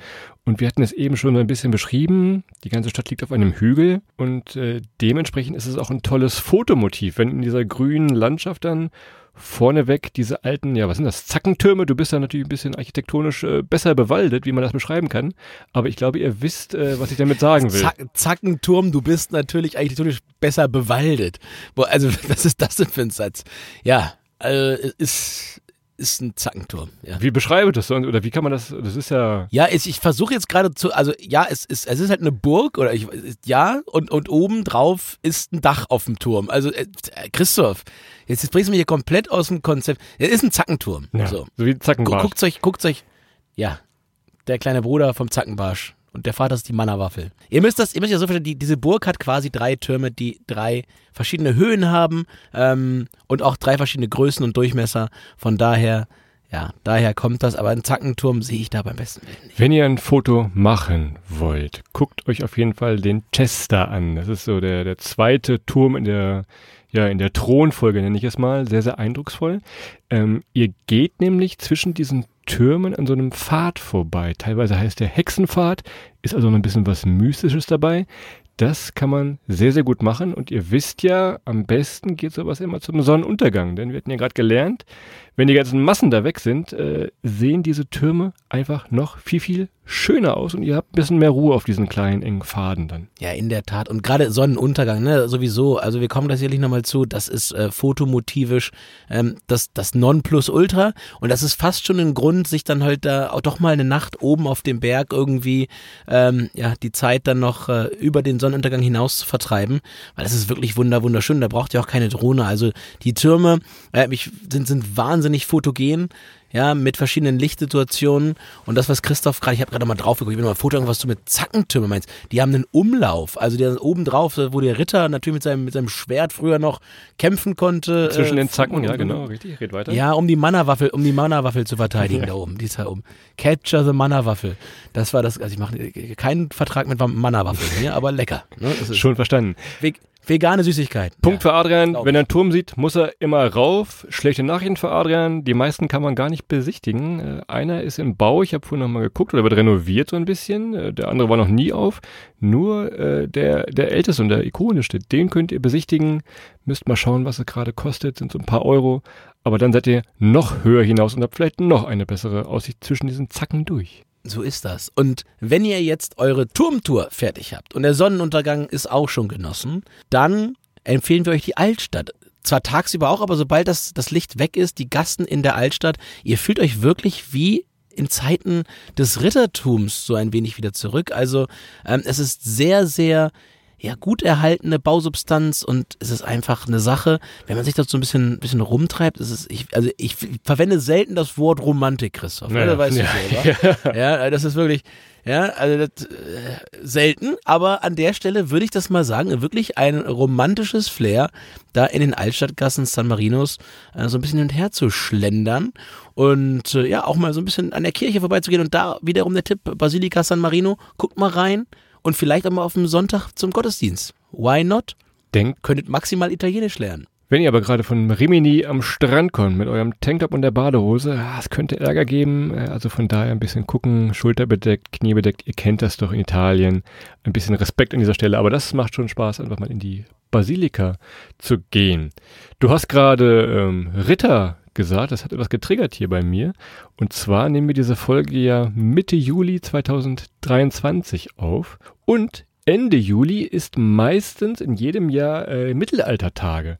Und wir hatten es eben schon so ein bisschen beschrieben. Die ganze Stadt liegt auf einem Hügel und äh, dementsprechend ist es auch ein tolles Fotomotiv, wenn in dieser grünen Landschaft dann vorneweg diese alten, ja, was sind das, Zackentürme. Du bist da natürlich ein bisschen architektonisch äh, besser bewaldet, wie man das beschreiben kann. Aber ich glaube, ihr wisst, äh, was ich damit sagen will. Zack, Zackenturm, du bist natürlich architektonisch besser bewaldet. Boah, also, was ist das denn für ein Satz? Ja, äh, ist, ist ein Zackenturm. Ja. Wie beschreibe das so? Oder wie kann man das, das ist ja, Ja, es, ich versuche jetzt gerade zu, also ja, es ist, es ist halt eine Burg oder ich, ja, und, und oben drauf ist ein Dach auf dem Turm. Also äh, Christoph, jetzt, jetzt bringst du mich hier komplett aus dem Konzept. Es ist ein Zackenturm. ja So. so wie Zackenbarsch. guckt euch, guckt euch, ja, der kleine Bruder vom Zackenbarsch und der Vater ist die Mannerwaffel. Ihr müsst das, ihr müsst ja so verstehen, die, diese Burg hat quasi drei Türme, die drei verschiedene Höhen haben ähm, und auch drei verschiedene Größen und Durchmesser. Von daher, ja, daher kommt das. Aber einen Zackenturm sehe ich da beim besten Willen nicht. Wenn ihr ein Foto machen wollt, guckt euch auf jeden Fall den Chester an. Das ist so der, der zweite Turm in der, ja, in der Thronfolge, nenne ich es mal. Sehr, sehr eindrucksvoll. Ähm, ihr geht nämlich zwischen diesen Türmen an so einem Pfad vorbei. Teilweise heißt der Hexenpfad, ist also noch ein bisschen was Mystisches dabei. Das kann man sehr, sehr gut machen. Und ihr wisst ja, am besten geht sowas immer zum Sonnenuntergang. Denn wir hatten ja gerade gelernt, wenn die ganzen Massen da weg sind, äh, sehen diese Türme einfach noch viel, viel schöner aus. Und ihr habt ein bisschen mehr Ruhe auf diesen kleinen, engen Pfaden dann. Ja, in der Tat. Und gerade Sonnenuntergang, ne, sowieso. Also wir kommen da sicherlich nochmal zu. Das ist äh, fotomotivisch ähm, das, das Nonplusultra. Und das ist fast schon ein Grund, sich dann halt da auch doch mal eine Nacht oben auf dem Berg irgendwie, ähm, ja, die Zeit dann noch äh, über den Sonnenuntergang hinaus zu vertreiben. Weil das ist wirklich wunder, wunderschön. Da braucht ihr auch keine Drohne. Also die Türme äh, ich, sind, sind wahnsinnig fotogen. Ja, mit verschiedenen Lichtsituationen. Und das, was Christoph gerade, ich habe gerade mal drauf geguckt, ich will mal ein Foto, was du mit Zackentürme meinst. Die haben einen Umlauf. Also der oben drauf, wo der Ritter natürlich mit seinem, mit seinem Schwert früher noch kämpfen konnte. Zwischen äh, den Zacken, ja genau, richtig, red weiter. Ja, um die Mannerwaffel, um die Mannerwaffel zu verteidigen da oben. Die ist da oben. Capture the Mannerwaffel. Das war das, also ich mache keinen Vertrag mit Mannerwaffeln hier, aber lecker. Ne? Das ist Schon verstanden. Weg. Vegane Süßigkeiten. Punkt ja. für Adrian. Wenn er einen Turm sieht, muss er immer rauf. Schlechte Nachrichten für Adrian. Die meisten kann man gar nicht besichtigen. Äh, einer ist im Bau. Ich habe vorhin noch mal geguckt. Oder wird renoviert so ein bisschen. Äh, der andere war noch nie auf. Nur äh, der, der älteste und der ikonischste, den könnt ihr besichtigen. Müsst mal schauen, was es gerade kostet. Sind so ein paar Euro. Aber dann seid ihr noch höher hinaus und habt vielleicht noch eine bessere Aussicht zwischen diesen Zacken durch. So ist das. Und wenn ihr jetzt eure Turmtour fertig habt und der Sonnenuntergang ist auch schon genossen, dann empfehlen wir euch die Altstadt. Zwar tagsüber auch, aber sobald das, das Licht weg ist, die Gassen in der Altstadt, ihr fühlt euch wirklich wie in Zeiten des Rittertums so ein wenig wieder zurück. Also ähm, es ist sehr, sehr ja, gut erhaltene Bausubstanz und es ist einfach eine Sache, wenn man sich dort so ein bisschen, bisschen rumtreibt, ist es, ich, also ich verwende selten das Wort Romantik, Christoph, ne? Ja, das weißt ja, du selber. Ja. das ist wirklich, ja, also das, äh, selten, aber an der Stelle würde ich das mal sagen, wirklich ein romantisches Flair, da in den Altstadtgassen San Marinos äh, so ein bisschen hin und her zu schlendern und äh, ja, auch mal so ein bisschen an der Kirche vorbeizugehen und da wiederum der Tipp, Basilika San Marino, guckt mal rein und vielleicht auch mal auf dem Sonntag zum Gottesdienst. Why not? Denkt Könntet maximal Italienisch lernen. Wenn ihr aber gerade von Rimini am Strand kommt mit eurem Tanktop und der Badehose, ah, es könnte Ärger geben. Äh, Also von daher ein bisschen gucken, Schulter bedeckt, Knie bedeckt. Ihr kennt das doch in Italien. Ein bisschen Respekt an dieser Stelle. Aber das macht schon Spaß, einfach mal in die Basilika zu gehen. Du hast gerade ähm, Ritter gesagt, das hat etwas getriggert hier bei mir. Und zwar nehmen wir diese Folge ja Mitte Juli 2023 auf. Und Ende Juli ist meistens in jedem Jahr äh, Mittelaltertage.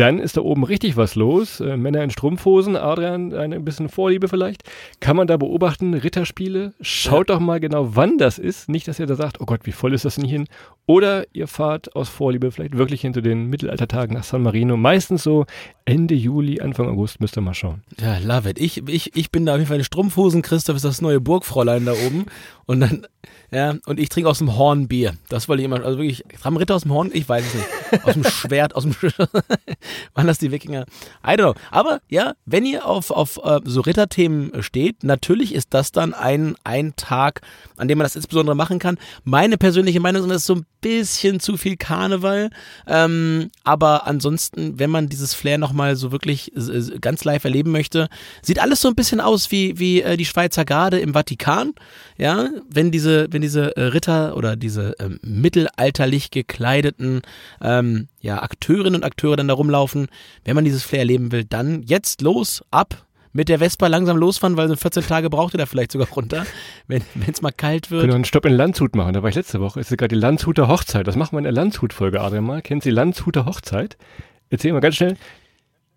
Dann ist da oben richtig was los. Äh, Männer in Strumpfhosen, Adrian, eine bisschen Vorliebe vielleicht. Kann man da beobachten, Ritterspiele. Schaut doch mal genau, wann das ist. Nicht, dass ihr da sagt, oh Gott, wie voll ist das denn hier hin? Oder ihr fahrt aus Vorliebe vielleicht wirklich hin zu den Mittelaltertagen nach San Marino. Meistens so Ende Juli, Anfang August müsst ihr mal schauen. Ja, love it. Ich, ich, ich bin da auf jeden Fall in Strumpfhosen. Christoph ist das neue Burgfräulein da oben. Und dann, ja, und ich trinke aus dem Horn Bier. Das wollte ich immer, also wirklich, haben Ritter aus dem Horn? Ich weiß es nicht. Aus dem Schwert, aus dem Waren das die Wikinger? I don't know. Aber ja, wenn ihr auf, auf äh, so Ritterthemen steht, natürlich ist das dann ein, ein Tag, an dem man das insbesondere machen kann. Meine persönliche Meinung ist, das ist so ein bisschen zu viel Karneval. Ähm, aber ansonsten, wenn man dieses Flair nochmal so wirklich ganz live erleben möchte, sieht alles so ein bisschen aus wie, wie äh, die Schweizer Garde im Vatikan. Ja, wenn diese, wenn diese äh, Ritter oder diese ähm, mittelalterlich gekleideten ähm, ja, Akteurinnen und Akteure dann da rumlaufen, wenn man dieses Flair erleben will, dann jetzt los, ab mit der Vespa langsam losfahren, weil so 14 Tage braucht ihr da vielleicht sogar runter, wenn es mal kalt wird. Können wir einen Stopp in Landshut machen? Da war ich letzte Woche. Es ist gerade die Landshuter Hochzeit. Das machen wir in der Landshut-Folge, Adrian mal. Kennt Sie Landshuter Hochzeit? Erzähl mal ganz schnell.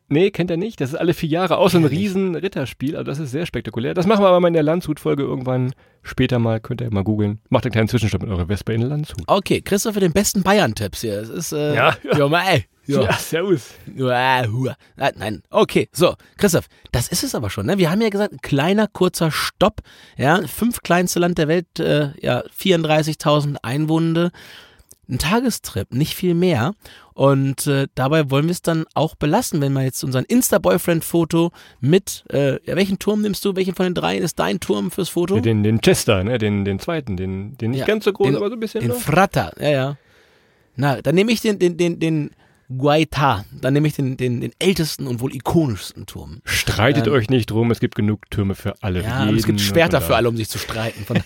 Nee, kennt er nicht. Das ist alle vier Jahre aus so ein riesen Ritterspiel. Also das ist sehr spektakulär. Das machen wir aber mal in der Landshut-Folge irgendwann später mal. Könnt ihr mal googeln. Macht einen kleinen Zwischenstopp mit eurer Vespa in Landshut. Okay, Christoph für den besten Bayern-Tipps hier. Es ist, äh, Ja, ja. ja, mal, ja. servus. Ja, hua. Ah, Nein, okay, so, Christoph, das ist es aber schon. Ne? Wir haben ja gesagt, ein kleiner, kurzer Stopp. Ja, fünf kleinste Land der Welt, äh, ja, 34.000 Einwohner. Ein Tagestrip, nicht viel mehr. Und äh, dabei wollen wir es dann auch belassen, wenn wir jetzt unseren Insta-Boyfriend-Foto mit, äh, ja, welchen Turm nimmst du? Welchen von den dreien ist dein Turm fürs Foto? Den, den Chester, ne? den, den zweiten, den, den nicht Ja, ganz so groß, den- aber so ein bisschen. Den noch. Fratta, ja, ja. Na, dann nehme ich den, den, den, den Guaita. Dann nehme ich den, den, den ältesten und wohl ikonischsten Turm. Streitet Ähm, euch nicht drum, es gibt genug Türme für alle. Ja, es gibt Schwerter für alle, um sich zu streiten. Von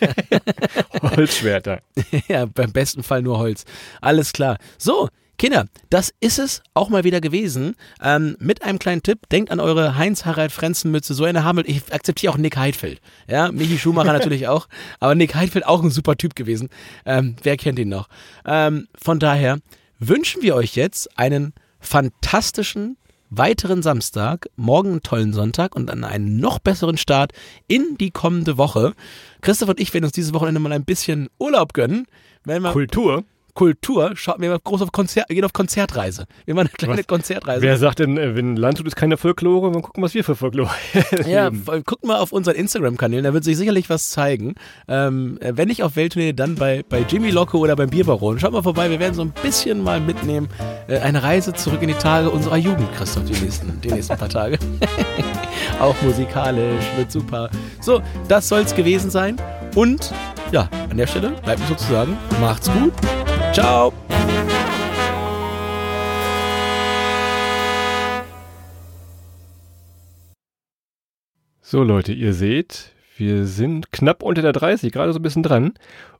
Holzschwerter. ja, beim besten Fall nur Holz. Alles klar. So, Kinder, das ist es auch mal wieder gewesen. Ähm, mit einem kleinen Tipp, denkt an eure Heinz-Harald-Frenzen-Mütze. So eine wir. Ich akzeptiere auch Nick Heidfeld. Ja, Michi Schumacher natürlich auch. Aber Nick Heidfeld auch ein super Typ gewesen. Ähm, wer kennt ihn noch? Ähm, von daher wünschen wir euch jetzt einen fantastischen weiteren Samstag, morgen einen tollen Sonntag und dann einen noch besseren Start in die kommende Woche. Christoph und ich werden uns dieses Wochenende mal ein bisschen Urlaub gönnen. Kultur. Kultur, schaut wir mal groß auf Konzert, wir gehen auf Konzertreise. Wir machen eine kleine Was? Konzertreise. Wer sagt denn, äh, wenn Landshut ist keine Folklore, dann gucken, was wir für Folklore ja, guckt mal auf unseren Instagram-Kanälen, da wird sich sicherlich was zeigen. Ähm, äh, wenn nicht auf Welttournee, dann bei, bei Jimmy Locke oder beim Bierbaron. Schaut mal vorbei, wir werden so ein bisschen mal mitnehmen. Äh, eine Reise zurück in die Tage unserer Jugend, Christoph, die nächsten, die nächsten paar Tage. Auch musikalisch, wird super. So, das soll's gewesen sein. Und ja, an der Stelle bleibt mir sozusagen, macht's gut. Ciao. So Leute, ihr seht, wir sind knapp unter der 30, gerade so ein bisschen dran.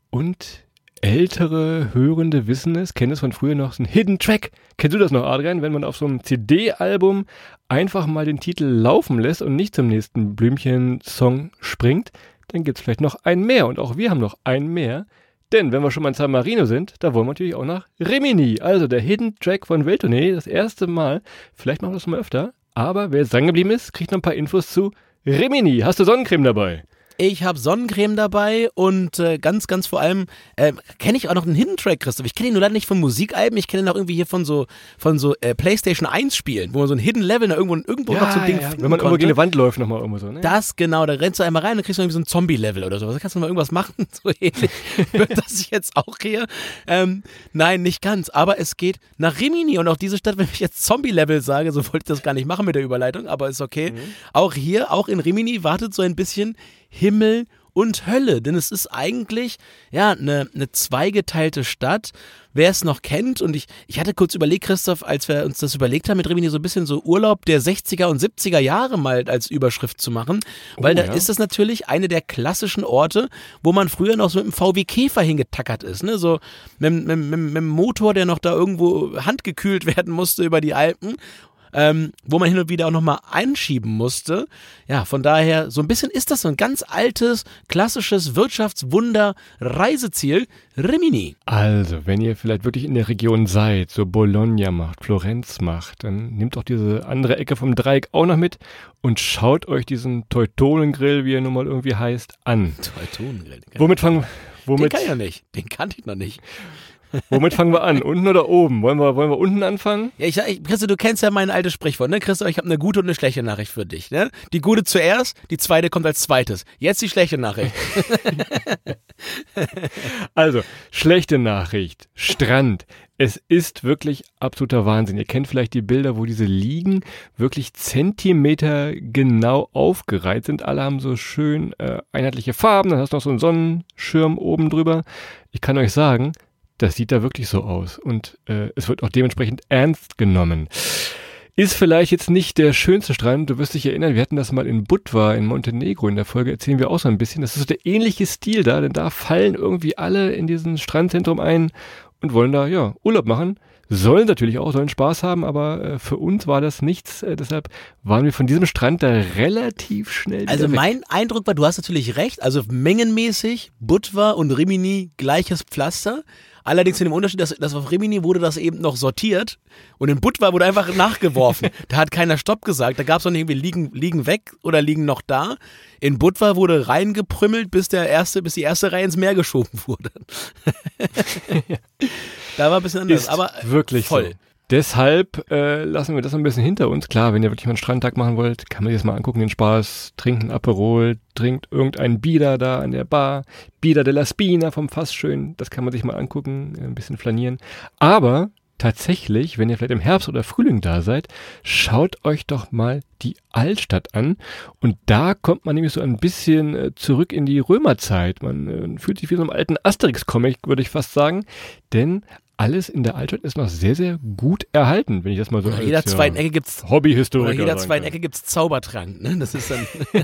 Und ältere Hörende wissen es, kennen es von früher noch, ein Hidden Track. Kennst du das noch, Adrian? Wenn man auf so einem CD-Album einfach mal den Titel laufen lässt und nicht zum nächsten Blümchen-Song springt, dann gibt es vielleicht noch einen mehr. Und auch wir haben noch einen mehr, denn wenn wir schon mal in San Marino sind, da wollen wir natürlich auch nach Rimini. Also der Hidden Track von Welttournee, das erste Mal. Vielleicht machen wir das mal öfter. Aber wer jetzt dran geblieben ist, kriegt noch ein paar Infos zu Rimini. Hast du Sonnencreme dabei? Ich habe Sonnencreme dabei und äh, ganz, ganz vor allem äh, kenne ich auch noch einen Hidden Track, Christoph. Ich kenne ihn nur leider nicht von Musikalben, ich kenne ihn auch irgendwie hier von so von so äh, PlayStation 1 Spielen, wo man so ein Hidden Level irgendwo, irgendwo noch so ein Ding ja. Wenn man irgendwo gegen eine Wand läuft, nochmal irgendwo so. Ne? Das genau, da rennst du einmal rein und kriegst du irgendwie so ein Zombie-Level oder so. Da kannst du mal irgendwas machen. So ähnlich wird das jetzt auch hier. Ähm, nein, nicht ganz. Aber es geht nach Rimini und auch diese Stadt, wenn ich jetzt Zombie-Level sage, so wollte ich das gar nicht machen mit der Überleitung, aber ist okay. Auch hier, auch in Rimini wartet so ein bisschen Himmel und Hölle, denn es ist eigentlich ja eine, eine zweigeteilte Stadt. Wer es noch kennt und ich, ich hatte kurz überlegt, Christoph, als wir uns das überlegt haben mit Rimini, so ein bisschen so Urlaub der 60er und 70er Jahre mal als Überschrift zu machen, weil da ja. ist das natürlich eine der klassischen Orte, wo man früher noch so mit dem VW Käfer hingetackert ist, ne? So mit, mit, mit, mit dem Motor, der noch da irgendwo handgekühlt werden musste über die Alpen ähm, wo man hin und wieder auch nochmal einschieben musste. Ja, von daher, so ein bisschen ist das so ein ganz altes, klassisches Wirtschaftswunder-Reiseziel, Rimini. Also, wenn ihr vielleicht wirklich in der Region seid, so Bologna macht, Florenz macht, dann nehmt doch diese andere Ecke vom Dreieck auch noch mit und schaut euch diesen Teutonengrill, wie er nun mal irgendwie heißt, an. Teutonengrill. Womit fangen, Den womit, kann ich noch nicht. Den kannte ich noch nicht. Womit fangen wir an? Unten oder oben? Wollen wir, wollen wir unten anfangen? Ja, ich, ich, Christoph, du kennst ja mein altes Sprichwort, ne? Christoph, ich habe eine gute und eine schlechte Nachricht für dich, ne? Die gute zuerst, die zweite kommt als zweites. Jetzt die schlechte Nachricht. Also, schlechte Nachricht. Strand. Es ist wirklich absoluter Wahnsinn. Ihr kennt vielleicht die Bilder, wo diese Liegen wirklich Zentimeter genau aufgereiht sind. Alle haben so schön äh, einheitliche Farben. Dann hast du noch so einen Sonnenschirm oben drüber. Ich kann euch sagen, das sieht da wirklich so aus. Und äh, es wird auch dementsprechend ernst genommen. Ist vielleicht jetzt nicht der schönste Strand. Du wirst dich erinnern, wir hatten das mal in Budva in Montenegro. In der Folge erzählen wir auch so ein bisschen. Das ist so der ähnliche Stil da, denn da fallen irgendwie alle in diesen Strandzentrum ein und wollen da ja Urlaub machen. Sollen natürlich auch, sollen Spaß haben, aber äh, für uns war das nichts. Äh, deshalb waren wir von diesem Strand da relativ schnell Also mein Eindruck war, du hast natürlich recht, also mengenmäßig, Budva und Rimini gleiches Pflaster. Allerdings in dem Unterschied, dass, dass auf Rimini wurde das eben noch sortiert und in Budva wurde einfach nachgeworfen. da hat keiner Stopp gesagt. Da gab es noch nicht irgendwie liegen, liegen weg oder liegen noch da. In Budva wurde reingeprümmelt, bis der erste, bis die erste Reihe ins Meer geschoben wurde. da war ein bisschen anders, ist aber wirklich voll. So. Deshalb äh, lassen wir das ein bisschen hinter uns. Klar, wenn ihr wirklich mal einen Strandtag machen wollt, kann man sich das mal angucken, den Spaß, trinkt ein Aperol, trinkt irgendein Bier da an der Bar, Bier della Spina vom Fass schön, das kann man sich mal angucken, äh, ein bisschen flanieren. Aber tatsächlich, wenn ihr vielleicht im Herbst oder Frühling da seid, schaut euch doch mal die Altstadt an und da kommt man nämlich so ein bisschen äh, zurück in die Römerzeit. Man äh, fühlt sich wie so einem alten Asterix-Comic, würde ich fast sagen, denn alles in der Altstadt ist noch sehr, sehr gut erhalten, wenn ich das mal so An als jeder ja, zweiten Ecke gibt's Hobbyhistoriker jeder sagen zweiten kann. Ecke gibt's Zaubertrank, ne? Das ist dann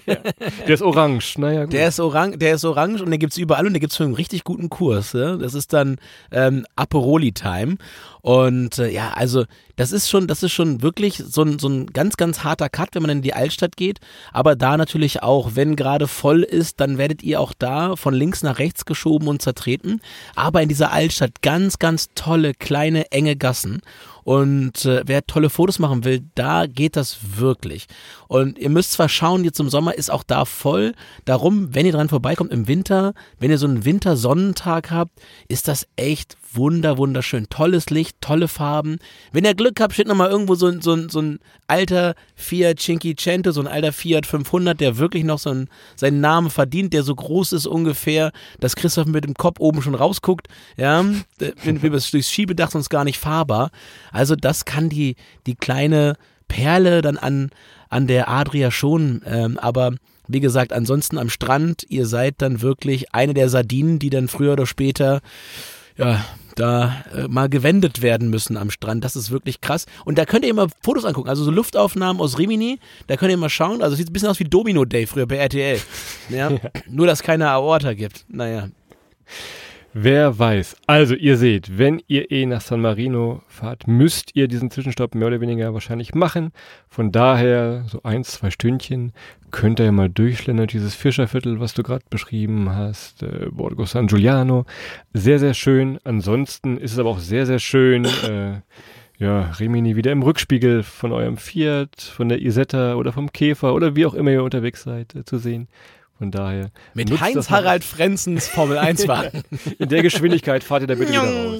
Der ist orange, naja gut. Der ist orange, der ist orange und den gibt's überall und den gibt's für einen richtig guten Kurs. Ja? Das ist dann ähm, Aperoli-Time. Und äh, ja, also das ist schon, das ist schon wirklich so ein, so ein ganz, ganz harter Cut, wenn man in die Altstadt geht. Aber da natürlich auch, wenn gerade voll ist, dann werdet ihr auch da von links nach rechts geschoben und zertreten. Aber in dieser Altstadt ganz, ganz tolle, kleine, enge Gassen. Und äh, wer tolle Fotos machen will, da geht das wirklich. Und ihr müsst zwar schauen, jetzt im Sommer ist auch da voll. Darum, wenn ihr dran vorbeikommt im Winter, wenn ihr so einen Wintersonnentag habt, ist das echt wunder, wunderschön. Tolles Licht, tolle Farben. Wenn ihr Glück habt, steht nochmal irgendwo so, ein- so, so ein alter Fiat Cinquecento, so ein alter Fiat 500, der wirklich noch so ein, seinen Namen verdient, der so groß ist ungefähr, dass Christoph mit dem Kopf oben schon rausguckt. Ja, wir das durchs Schiebedach sonst gar nicht fahrbar. Also das kann die, die kleine Perle dann an, an der Adria schon, ähm, aber wie gesagt, ansonsten am Strand, ihr seid dann wirklich eine der Sardinen, die dann früher oder später ja, da äh, mal gewendet werden müssen am Strand. Das ist wirklich krass. Und da könnt ihr mal Fotos angucken, also so Luftaufnahmen aus Rimini, da könnt ihr mal schauen. Also sieht ein bisschen aus wie Domino Day früher bei RTL. Ja? ja. Nur, dass keine Aorta gibt. Naja. Wer weiß. Also, ihr seht, wenn ihr eh nach San Marino fahrt, müsst ihr diesen Zwischenstopp mehr oder weniger wahrscheinlich machen. Von daher, so ein, zwei Stündchen, könnt ihr ja mal durchschlendern, dieses Fischerviertel, was du gerade beschrieben hast, äh, Borgo San Giuliano. Sehr, sehr schön. Ansonsten ist es aber auch sehr, sehr schön, äh, ja, Rimini wieder im Rückspiegel von eurem Fiat, von der Isetta oder vom Käfer oder wie auch immer ihr unterwegs seid, äh, zu sehen. Von daher. Mit Heinz Harald Frenzens Formel 1 Wagen. In der Geschwindigkeit fahrt ihr da bitte wieder raus.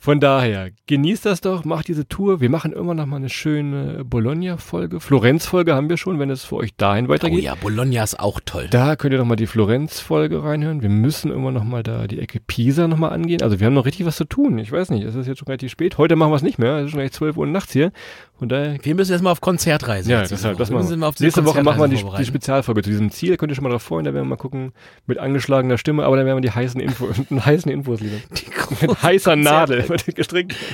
Von daher, genießt das doch, macht diese Tour. Wir machen immer noch mal eine schöne Bologna-Folge. Florenz-Folge haben wir schon, wenn es für euch dahin weitergeht. Oh ja, Bologna ist auch toll. Da könnt ihr noch mal die Florenz-Folge reinhören. Wir müssen immer noch mal da die Ecke Pisa noch mal angehen. Also wir haben noch richtig was zu tun. Ich weiß nicht, es ist jetzt schon relativ spät. Heute machen wir es nicht mehr. Es ist schon gleich 12 Uhr nachts hier. Und daher wir müssen jetzt mal auf Konzertreise. Ja, deshalb, das machen wir. Nächste Woche machen wir die, die, Spezialfolge zu diesem Ziel. Könnt ihr schon mal drauf freuen. Da werden wir mal gucken mit angeschlagener Stimme. Aber dann werden wir die heißen, Info, heißen Infos liefern. Mit heißer Nadel wird gestrickt.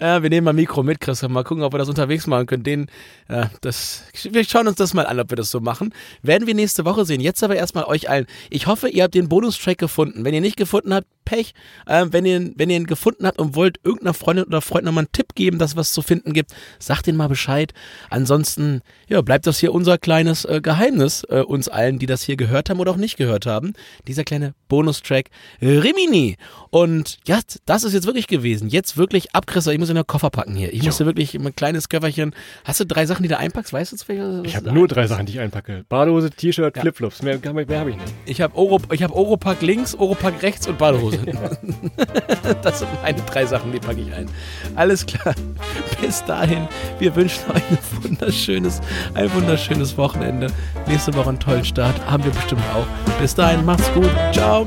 Ja, wir nehmen mal Mikro mit, Christoph. Mal gucken, ob wir das unterwegs machen können. Den, ja, das, wir schauen uns das mal an, ob wir das so machen. Werden wir nächste Woche sehen. Jetzt aber erstmal euch allen. Ich hoffe, ihr habt den Bonustrack gefunden. Wenn ihr nicht gefunden habt, Pech. Ähm, wenn, ihr, wenn ihr ihn gefunden habt und wollt irgendeiner Freundin oder Freund nochmal einen Tipp geben, dass was zu finden gibt, sagt ihnen mal Bescheid. Ansonsten, ja, bleibt das hier unser kleines äh, Geheimnis, äh, uns allen, die das hier gehört haben oder auch nicht gehört haben. Dieser kleine Bonustrack Rimini. Und ja, das ist jetzt wirklich gewesen. Jetzt wirklich ab, Chris, ich muss in den Koffer packen hier. Ich musste wirklich ein kleines Köfferchen. Hast du drei Sachen, die du einpackst? Weißt du was Ich habe nur drei Sachen, die ich einpacke. Badehose, T-Shirt, ja. Flipflops. Mehr, mehr habe ich nicht. Ich habe Oro, hab Oropack links, Oropack rechts und Badehose. das sind meine drei Sachen, die packe ich ein. Alles klar. Bis dahin, wir wünschen euch ein wunderschönes, ein wunderschönes Wochenende. Nächste Woche einen tollen Start. Haben wir bestimmt auch. Bis dahin, macht's gut. Ciao.